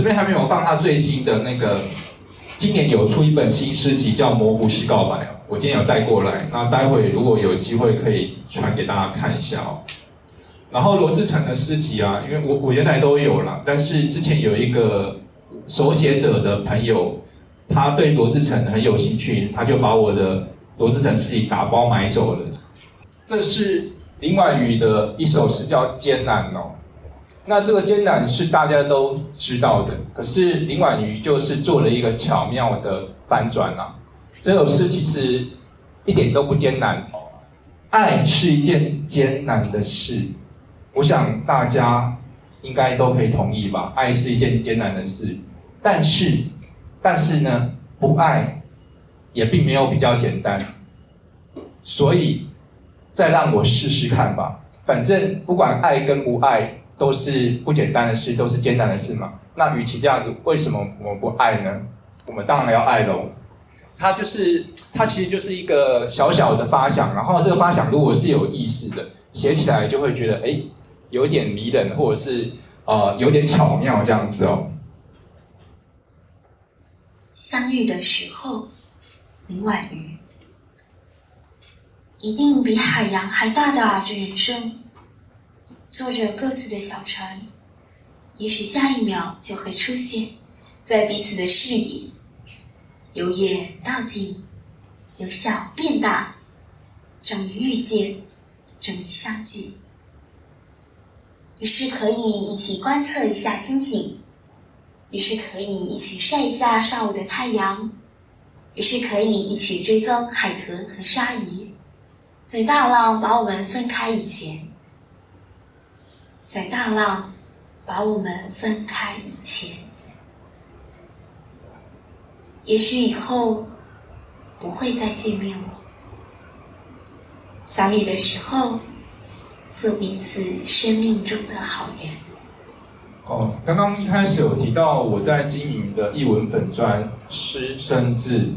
这边还没有放他最新的那个，今年有出一本新诗集叫《模糊式告白》，我今天有带过来，那待会如果有机会可以传给大家看一下哦。然后罗志成的诗集啊，因为我我原来都有了，但是之前有一个手写者的朋友，他对罗志成很有兴趣，他就把我的罗志成诗集打包买走了。这是林婉瑜的一首诗叫《艰难》哦。那这个艰难是大家都知道的，可是林婉瑜就是做了一个巧妙的翻转啊。这首诗其实一点都不艰难，爱是一件艰难的事，我想大家应该都可以同意吧？爱是一件艰难的事，但是，但是呢，不爱也并没有比较简单，所以再让我试试看吧。反正不管爱跟不爱。都是不简单的事，都是艰难的事嘛。那与其这样子，为什么我们不爱呢？我们当然要爱喽。它就是，它其实就是一个小小的发想，然后这个发想如果是有意识的，写起来就会觉得，哎，有点迷人，或者是呃，有点巧妙这样子哦。相遇的时候，林婉瑜，一定比海洋还大的这人生。坐着各自的小船，也许下一秒就会出现在彼此的视野，由远到近，由小变大，终于遇见，终于相聚。于是可以一起观测一下星星，于是可以一起晒一下上午的太阳，于是可以一起追踪海豚和鲨鱼，在大浪把我们分开以前。在大浪把我们分开以前，也许以后不会再见面了。相遇的时候，做彼此生命中的好人。哦，刚刚一开始有提到我在经营的译文本专诗生字，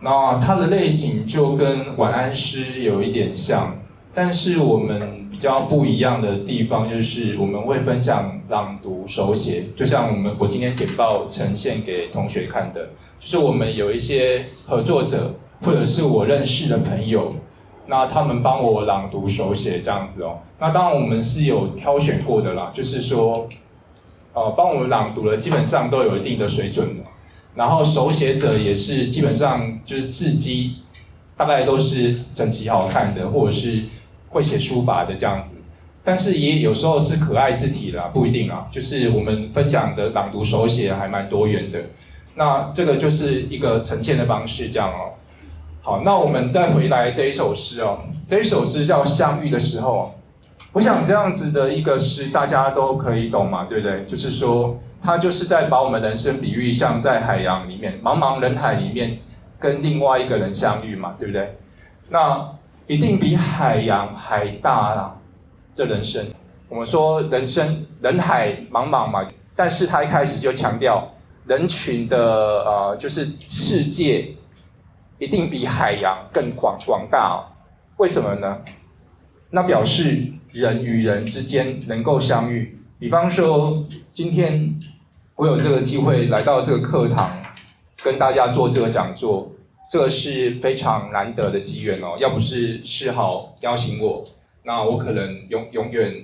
那它的类型就跟晚安诗有一点像。但是我们比较不一样的地方，就是我们会分享朗读手写，就像我们我今天简报呈现给同学看的，就是我们有一些合作者或者是我认识的朋友，那他们帮我朗读手写这样子哦。那当然我们是有挑选过的啦，就是说，呃，帮我们朗读的基本上都有一定的水准的，然后手写者也是基本上就是字迹大概都是整齐好看的，或者是。会写书法的这样子，但是也有时候是可爱字体的，不一定啊。就是我们分享的朗读手写还蛮多元的，那这个就是一个呈现的方式，这样哦。好，那我们再回来这一首诗哦，这一首诗叫《相遇的时候》。我想这样子的一个诗，大家都可以懂嘛，对不对？就是说，它就是在把我们人生比喻像在海洋里面，茫茫人海里面跟另外一个人相遇嘛，对不对？那。一定比海洋还大啦！这人生，我们说人生人海茫茫嘛，但是他一开始就强调人群的呃，就是世界一定比海洋更广广大。为什么呢？那表示人与人之间能够相遇。比方说，今天我有这个机会来到这个课堂，跟大家做这个讲座。这是非常难得的机缘哦，要不是世豪邀请我，那我可能永永远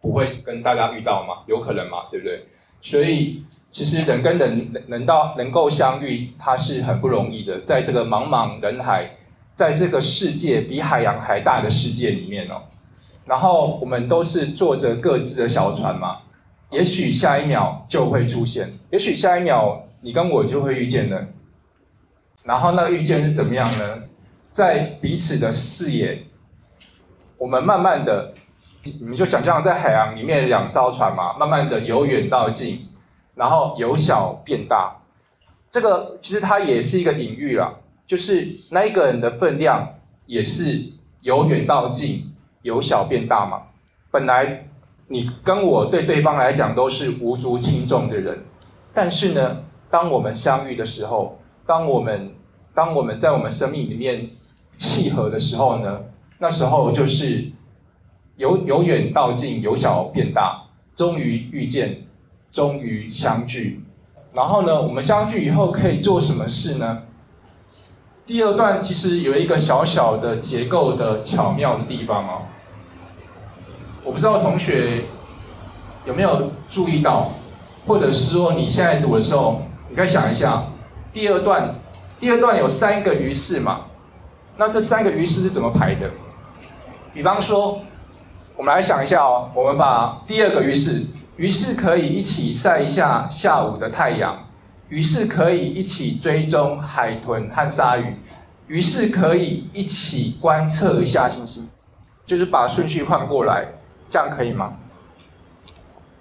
不会跟大家遇到嘛，有可能嘛，对不对？所以其实人跟人能到能够相遇，它是很不容易的，在这个茫茫人海，在这个世界比海洋还大的世界里面哦，然后我们都是坐着各自的小船嘛，也许下一秒就会出现，也许下一秒你跟我就会遇见了。然后那个遇见是怎么样呢？在彼此的视野，我们慢慢的，你们就想象在海洋里面两艘船嘛，慢慢的由远到近，然后由小变大。这个其实它也是一个隐喻啦，就是那一个人的分量也是由远到近，由小变大嘛。本来你跟我对对方来讲都是无足轻重的人，但是呢，当我们相遇的时候。当我们当我们在我们生命里面契合的时候呢，那时候就是由由远到近，由小变大，终于遇见，终于相聚，然后呢，我们相聚以后可以做什么事呢？第二段其实有一个小小的结构的巧妙的地方哦。我不知道同学有没有注意到，或者是说你现在读的时候，你可以想一下，第二段，第二段有三个于是嘛，那这三个于是是怎么排的？比方说，我们来想一下哦，我们把第二个于是，于是可以一起晒一下下午的太阳。于是可以一起追踪海豚和鲨鱼，于是可以一起观测一下星星，就是把顺序换过来，这样可以吗？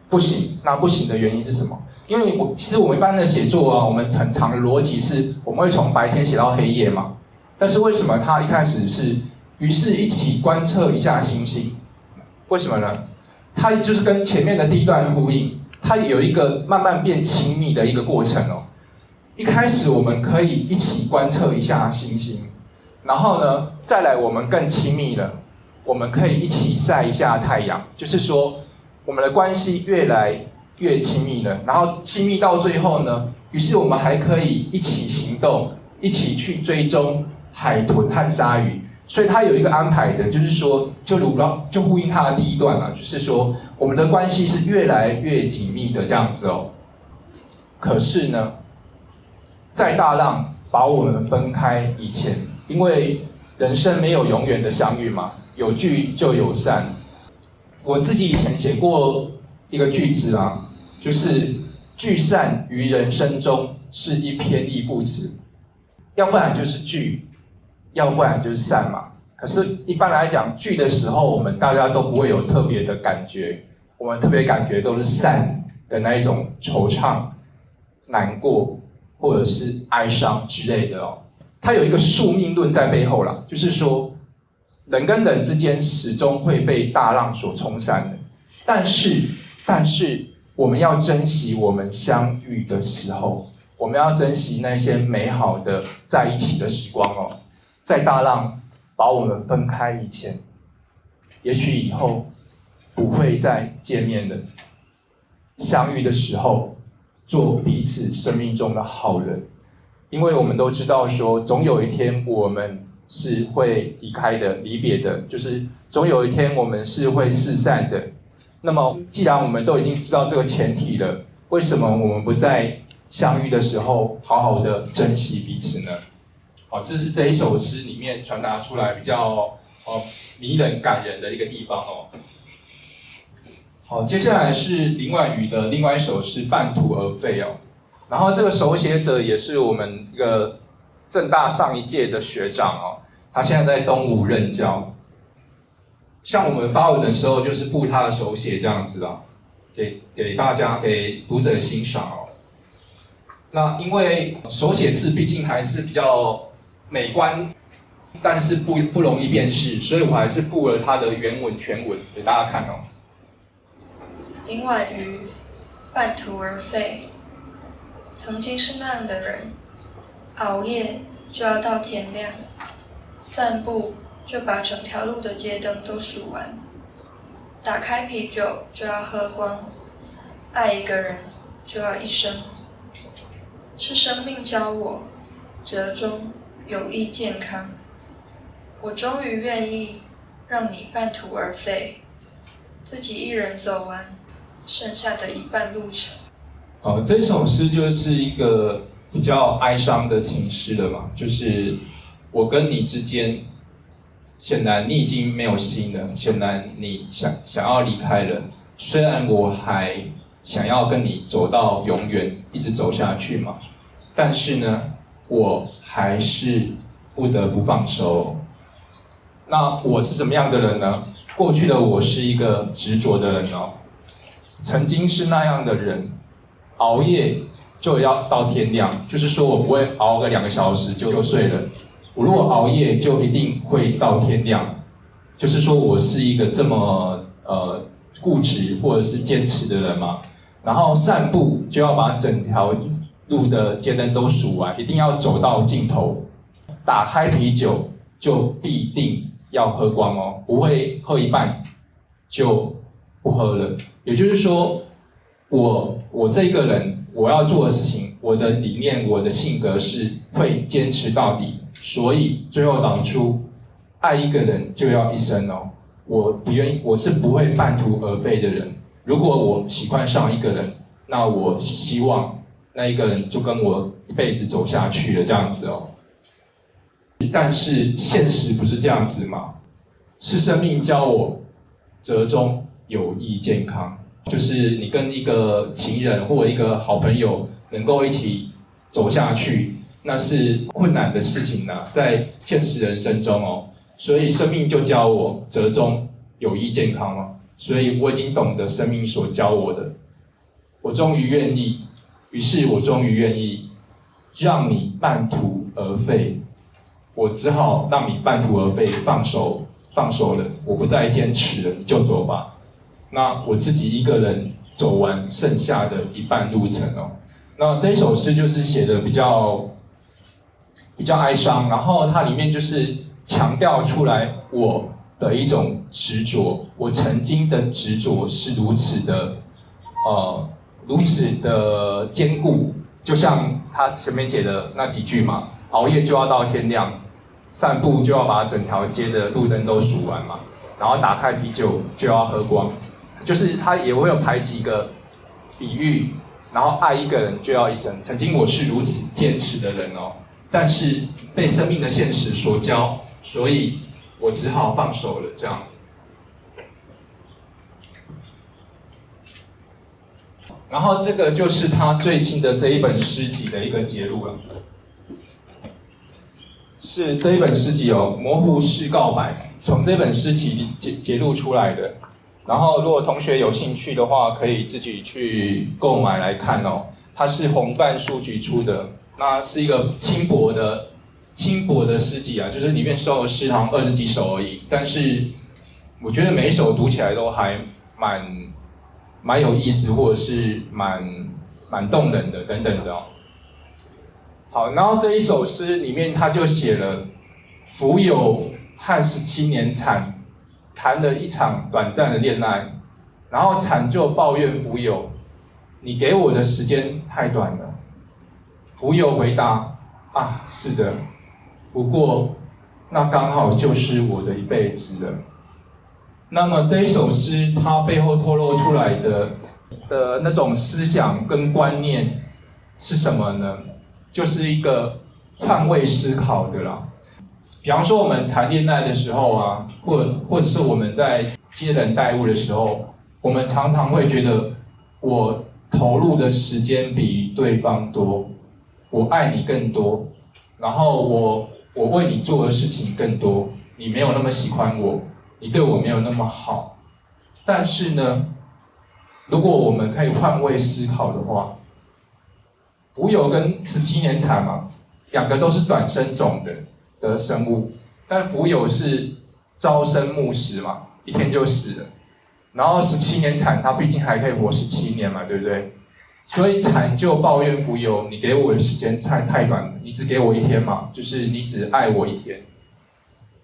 不行，那不行的原因是什么？因为我其实我们一般的写作啊，我们很长的逻辑是我们会从白天写到黑夜嘛，但是为什么他一开始是于是一起观测一下星星？为什么呢？它就是跟前面的第一段呼应。它有一个慢慢变亲密的一个过程哦。一开始我们可以一起观测一下星星，然后呢，再来我们更亲密了，我们可以一起晒一下太阳。就是说，我们的关系越来越亲密了。然后亲密到最后呢，于是我们还可以一起行动，一起去追踪海豚和鲨鱼。所以他有一个安排的，就是说，就如了，就呼应他的第一段啊，就是说，我们的关系是越来越紧密的这样子哦。可是呢，在大浪把我们分开以前，因为人生没有永远的相遇嘛，有聚就有散。我自己以前写过一个句子啊，就是聚散于人生中是一篇义副词，要不然就是聚。要不然就是散嘛，可是，一般来讲，聚的时候，我们大家都不会有特别的感觉，我们特别感觉都是散的那一种惆怅、难过，或者是哀伤之类的哦。它有一个宿命论在背后啦，就是说，人跟人之间始终会被大浪所冲散的，但是，但是，我们要珍惜我们相遇的时候，我们要珍惜那些美好的在一起的时光哦。在大浪把我们分开以前，也许以后不会再见面的。相遇的时候，做彼此生命中的好人，因为我们都知道说，总有一天我们是会离开的、离别的，就是总有一天我们是会四散的。那么，既然我们都已经知道这个前提了，为什么我们不在相遇的时候好好的珍惜彼此呢？好，这是这一首诗里面传达出来比较哦迷人感人的一个地方哦。好，接下来是林婉瑜的另外一首诗《半途而废》哦。然后这个手写者也是我们一个正大上一届的学长哦，他现在在东吴任教。像我们发文的时候，就是附他的手写这样子啊，给给大家给读者欣赏哦。那因为手写字毕竟还是比较。美观，但是不不容易辨识，所以我还是附了它的原文全文给大家看哦。林婉瑜，半途而废。曾经是那样的人，熬夜就要到天亮，散步就把整条路的街灯都数完，打开啤酒就要喝光，爱一个人就要一生。是生命教我折中。有益健康，我终于愿意让你半途而废，自己一人走完剩下的一半路程。哦，这首诗就是一个比较哀伤的情诗了嘛，就是我跟你之间，显然你已经没有心了，显然你想想要离开了，虽然我还想要跟你走到永远，一直走下去嘛，但是呢。我还是不得不放手。那我是什么样的人呢？过去的我是一个执着的人哦，曾经是那样的人，熬夜就要到天亮，就是说我不会熬个两个小时就就睡了。我如果熬夜，就一定会到天亮，就是说我是一个这么呃固执或者是坚持的人嘛。然后散步就要把整条。路的街灯都数完，一定要走到尽头。打开啤酒就必定要喝光哦，不会喝一半就不喝了。也就是说，我我这个人我要做的事情，我的理念、我的性格是会坚持到底，所以最后导出爱一个人就要一生哦。我不愿意，我是不会半途而废的人。如果我喜欢上一个人，那我希望那一个人就跟我一辈子走下去了，这样子哦。但是现实不是这样子嘛？是生命教我折中、友谊、健康，就是你跟一个情人或一个好朋友能够一起走下去，那是困难的事情呢，在现实人生中哦。所以生命就教我折中、有益、健康了。所以我已经懂得生命所教我的，我终于愿意，于是我终于愿意让你半途而废。我只好让你半途而废，放手，放手了，我不再坚持了，你就走吧。那我自己一个人走完剩下的一半路程哦。那这首诗就是写的比较比较哀伤，然后它里面就是强调出来我的一种执着，我曾经的执着是如此的，呃，如此的坚固，就像他前面写的那几句嘛，熬夜就要到天亮。散步就要把整条街的路灯都数完嘛，然后打开啤酒就要喝光，就是他也会有排几个比喻，然后爱一个人就要一生。曾经我是如此坚持的人哦，但是被生命的现实所教，所以我只好放手了。这样，然后这个就是他最新的这一本诗集的一个节录了。是这一本诗集哦，《模糊式告白》从这本诗集节节录出来的。然后，如果同学有兴趣的话，可以自己去购买来看哦。它是红范书局出的，那是一个轻薄的轻薄的诗集啊，就是里面收的诗行二十几首而已。但是，我觉得每一首读起来都还蛮蛮有意思，或者是蛮蛮动人的等等的哦。好，然后这一首诗里面，他就写了福友和十七年惨谈了一场短暂的恋爱，然后惨就抱怨福友，你给我的时间太短了。福友回答：啊，是的，不过那刚好就是我的一辈子了。那么这一首诗，它背后透露出来的的那种思想跟观念是什么呢？就是一个换位思考的啦，比方说我们谈恋爱的时候啊，或或者是我们在接人待物的时候，我们常常会觉得我投入的时间比对方多，我爱你更多，然后我我为你做的事情更多，你没有那么喜欢我，你对我没有那么好，但是呢，如果我们可以换位思考的话。蜉蝣跟十七年蝉嘛，两个都是短生种的的生物，但蜉蝣是朝生暮死嘛，一天就死了。然后十七年蝉，它毕竟还可以活十七年嘛，对不对？所以蝉就抱怨蜉蝣：“你给我的时间太太短了，你只给我一天嘛，就是你只爱我一天。”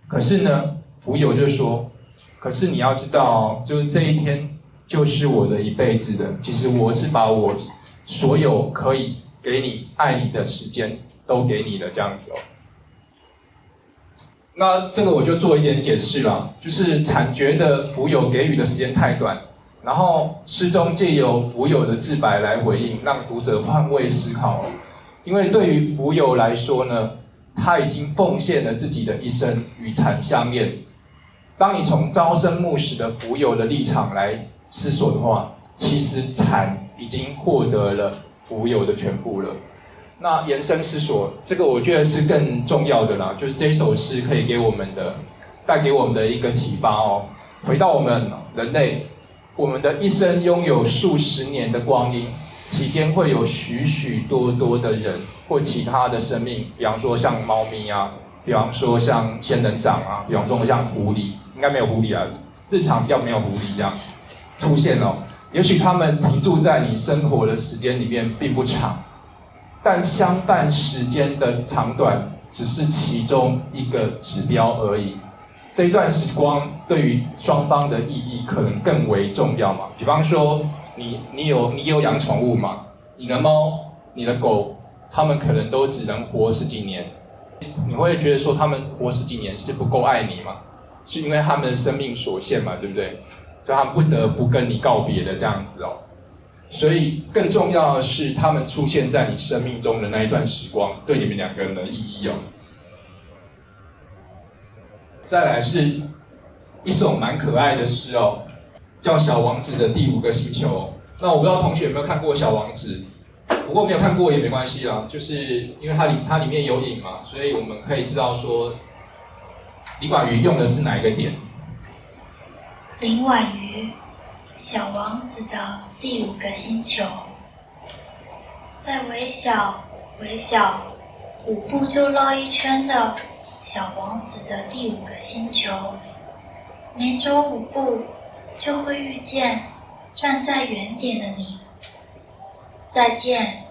可是呢，蜉蝣就说：“可是你要知道，就是这一天就是我的一辈子的。其实我是把我所有可以。”给你爱你的时间都给你了，这样子哦。那这个我就做一点解释了，就是惨觉的福友给予的时间太短，然后诗中借由福友的自白来回应，让读者换位思考。因为对于福友来说呢，他已经奉献了自己的一生与惨相恋。当你从朝生暮死的蜉蝣的立场来思索的话，其实惨已经获得了。蜉蝣的全部了，那延伸思索，这个我觉得是更重要的啦，就是这首诗可以给我们的，带给我们的一个启发哦。回到我们人类，我们的一生拥有数十年的光阴，期间会有许许多多的人或其他的生命，比方说像猫咪啊，比方说像仙人掌啊，比方说像狐狸，应该没有狐狸啊，日常比较没有狐狸这样出现哦。也许他们停驻在你生活的时间里面并不长，但相伴时间的长短只是其中一个指标而已。这一段时光对于双方的意义可能更为重要嘛？比方说，你你有你有养宠物嘛？你的猫你的狗，它们可能都只能活十几年，你会觉得说它们活十几年是不够爱你吗？是因为它们的生命所限嘛，对不对？就他们不得不跟你告别的这样子哦。所以更重要的是，他们出现在你生命中的那一段时光，对你们两个人的意义哦。再来是一首蛮可爱的诗哦，叫《小王子的第五个星球》。那我不知道同学有没有看过《小王子》，不过没有看过也没关系啦，就是因为它里它里面有影嘛，所以我们可以知道说李婉瑜用的是哪一个点。林婉瑜，《小王子的第五个星球》，在微小、微小五步就绕一圈的小王子的第五个星球，每走五步就会遇见。站在原点的你，再见，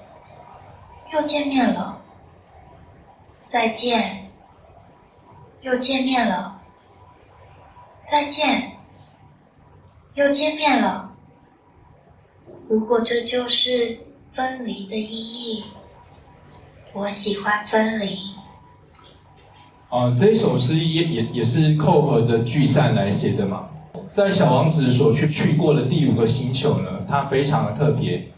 又见面了。再见，又见面了。再见，又见面了。如果这就是分离的意义，我喜欢分离。啊，这一首诗也也也是扣合着聚散来写的嘛。在小王子所去去过的第五个星球呢，它非常的特别，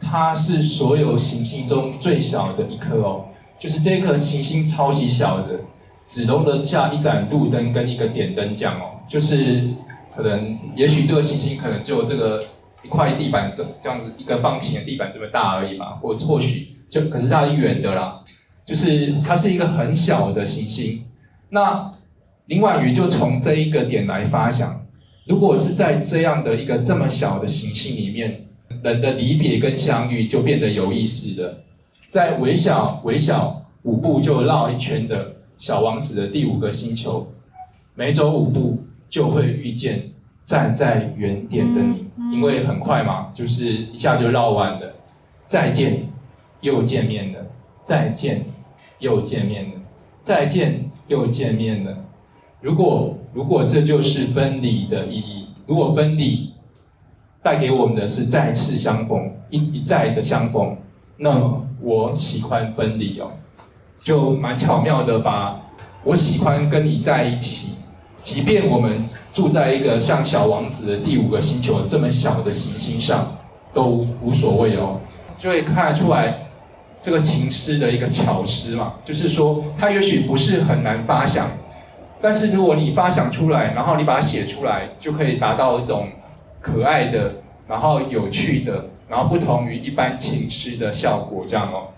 它是所有行星中最小的一颗哦，就是这颗行星超级小的，只容得下一盏路灯跟一个点灯这样哦，就是可能也许这个行星可能只有这个一块地板这这样子一个方形的地板这么大而已嘛，或或许就可是它是圆的啦，就是它是一个很小的行星，那林婉瑜就从这一个点来发想。如果是在这样的一个这么小的行星里面，人的离别跟相遇就变得有意思了。在微小微小五步就绕一圈的小王子的第五个星球，每走五步就会遇见站在原点的你，因为很快嘛，就是一下就绕完了。再见，又见面了；再见，又见面了；再见，又见面了。如果如果这就是分离的意义，如果分离带给我们的是再次相逢，一一再的相逢，那么我喜欢分离哦，就蛮巧妙的把我喜欢跟你在一起，即便我们住在一个像小王子的第五个星球这么小的行星上，都无所谓哦，就会看得出来这个情诗的一个巧思嘛，就是说它也许不是很难发想。但是如果你发想出来，然后你把它写出来，就可以达到一种可爱的，然后有趣的，然后不同于一般情诗的效果，这样哦。